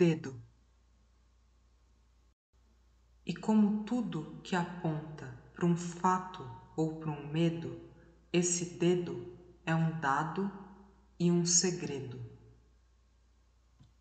dedo. E como tudo que aponta para um fato ou para um medo, esse dedo é um dado e um segredo.